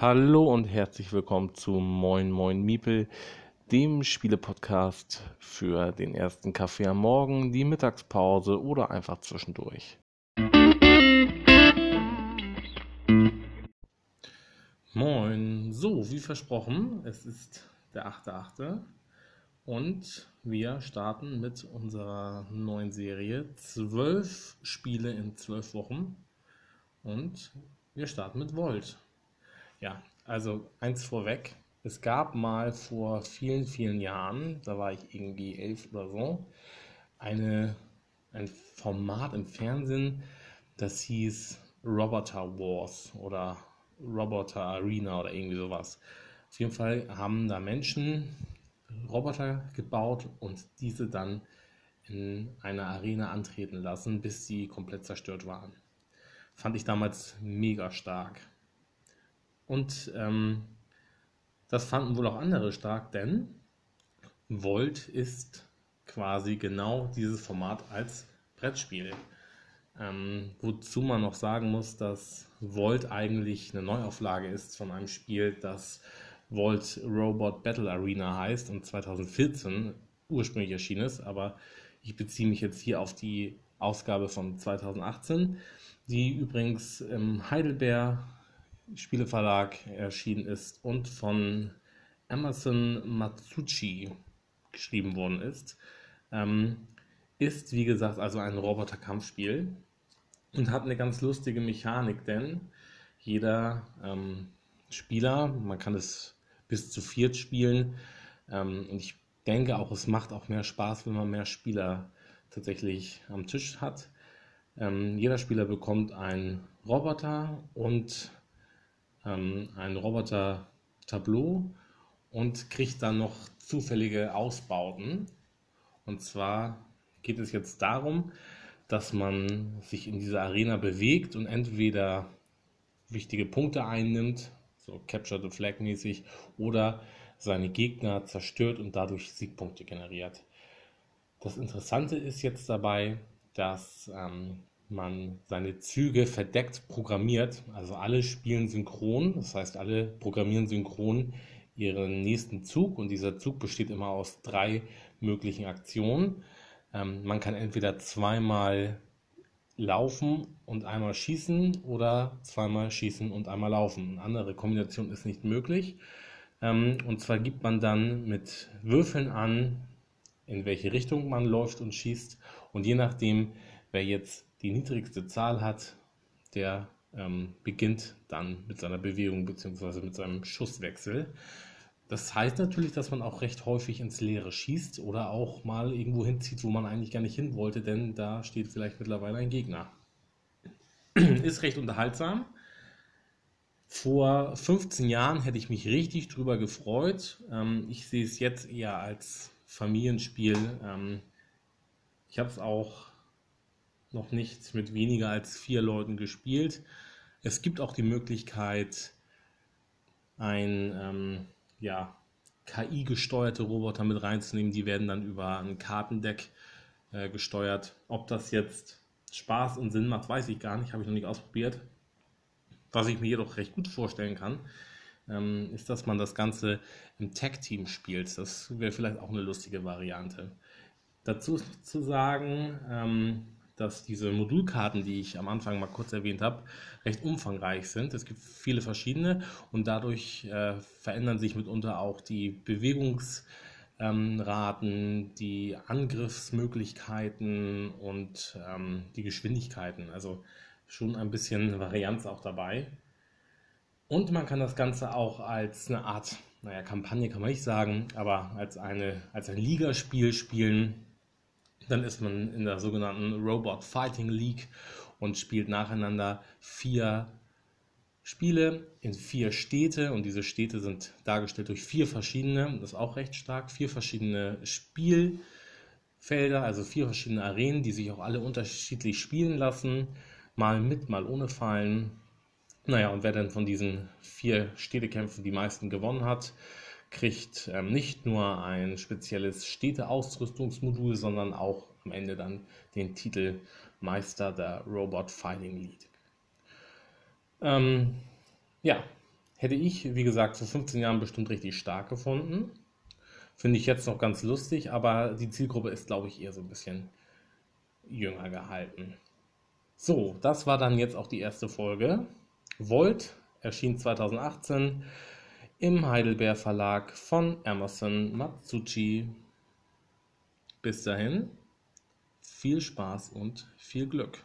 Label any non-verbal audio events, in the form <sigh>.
Hallo und herzlich willkommen zu Moin Moin Miepel, dem Spielepodcast für den ersten Kaffee am Morgen, die Mittagspause oder einfach zwischendurch. Moin, so wie versprochen, es ist der 8.8. und wir starten mit unserer neuen Serie. Zwölf Spiele in zwölf Wochen und wir starten mit Volt. Ja, also eins vorweg. Es gab mal vor vielen, vielen Jahren, da war ich irgendwie elf oder so, eine, ein Format im Fernsehen, das hieß Roboter Wars oder Roboter Arena oder irgendwie sowas. Auf jeden Fall haben da Menschen Roboter gebaut und diese dann in einer Arena antreten lassen, bis sie komplett zerstört waren. Fand ich damals mega stark. Und ähm, das fanden wohl auch andere stark, denn Volt ist quasi genau dieses Format als Brettspiel. Ähm, wozu man noch sagen muss, dass Volt eigentlich eine Neuauflage ist von einem Spiel, das Volt Robot Battle Arena heißt und 2014 ursprünglich erschienen ist, aber ich beziehe mich jetzt hier auf die Ausgabe von 2018, die übrigens im Heidelberg Spieleverlag erschienen ist und von Emerson Matsuchi geschrieben worden ist, ähm, ist wie gesagt also ein Roboter-Kampfspiel und hat eine ganz lustige Mechanik, denn jeder ähm, Spieler, man kann es bis zu viert spielen ähm, und ich denke auch, es macht auch mehr Spaß, wenn man mehr Spieler tatsächlich am Tisch hat. Ähm, jeder Spieler bekommt einen Roboter und ähm, ein Roboter-Tableau und kriegt dann noch zufällige Ausbauten. Und zwar geht es jetzt darum, dass man sich in dieser Arena bewegt und entweder wichtige Punkte einnimmt, so Capture the Flag mäßig, oder seine Gegner zerstört und dadurch Siegpunkte generiert. Das Interessante ist jetzt dabei, dass ähm, man seine Züge verdeckt programmiert. Also alle spielen synchron, das heißt alle programmieren synchron ihren nächsten Zug und dieser Zug besteht immer aus drei möglichen Aktionen. Ähm, man kann entweder zweimal laufen und einmal schießen oder zweimal schießen und einmal laufen. Eine andere Kombination ist nicht möglich. Ähm, und zwar gibt man dann mit Würfeln an, in welche Richtung man läuft und schießt. Und je nachdem, wer jetzt die niedrigste Zahl hat, der ähm, beginnt dann mit seiner Bewegung bzw. mit seinem Schusswechsel. Das heißt natürlich, dass man auch recht häufig ins Leere schießt oder auch mal irgendwo hinzieht, wo man eigentlich gar nicht hin wollte, denn da steht vielleicht mittlerweile ein Gegner. <clears throat> Ist recht unterhaltsam. Vor 15 Jahren hätte ich mich richtig drüber gefreut. Ähm, ich sehe es jetzt eher als Familienspiel. Ähm, ich habe es auch noch nicht mit weniger als vier Leuten gespielt. Es gibt auch die Möglichkeit, ein ähm, ja, KI-gesteuerte Roboter mit reinzunehmen. Die werden dann über ein Kartendeck äh, gesteuert. Ob das jetzt Spaß und Sinn macht, weiß ich gar nicht, habe ich noch nicht ausprobiert. Was ich mir jedoch recht gut vorstellen kann, ähm, ist, dass man das Ganze im Tag-Team spielt. Das wäre vielleicht auch eine lustige Variante. Dazu zu sagen, ähm, dass diese Modulkarten, die ich am Anfang mal kurz erwähnt habe, recht umfangreich sind. Es gibt viele verschiedene und dadurch äh, verändern sich mitunter auch die Bewegungsraten, ähm, die Angriffsmöglichkeiten und ähm, die Geschwindigkeiten. Also schon ein bisschen Varianz auch dabei. Und man kann das Ganze auch als eine Art, naja, Kampagne kann man nicht sagen, aber als, eine, als ein Ligaspiel spielen dann ist man in der sogenannten Robot Fighting League und spielt nacheinander vier Spiele in vier Städte und diese Städte sind dargestellt durch vier verschiedene, das ist auch recht stark, vier verschiedene Spielfelder, also vier verschiedene Arenen, die sich auch alle unterschiedlich spielen lassen, mal mit, mal ohne Fallen. Naja, und wer dann von diesen vier Städtekämpfen die meisten gewonnen hat, kriegt ähm, nicht nur ein spezielles Städteausrüstungsmodul, sondern auch am Ende dann den Titel Meister der Robot Fighting League. Ähm, ja, Hätte ich, wie gesagt, vor 15 Jahren bestimmt richtig stark gefunden. Finde ich jetzt noch ganz lustig, aber die Zielgruppe ist, glaube ich, eher so ein bisschen jünger gehalten. So, das war dann jetzt auch die erste Folge. Volt erschien 2018 im Heidelberg Verlag von Emerson Matsuchi. Bis dahin, viel Spaß und viel Glück.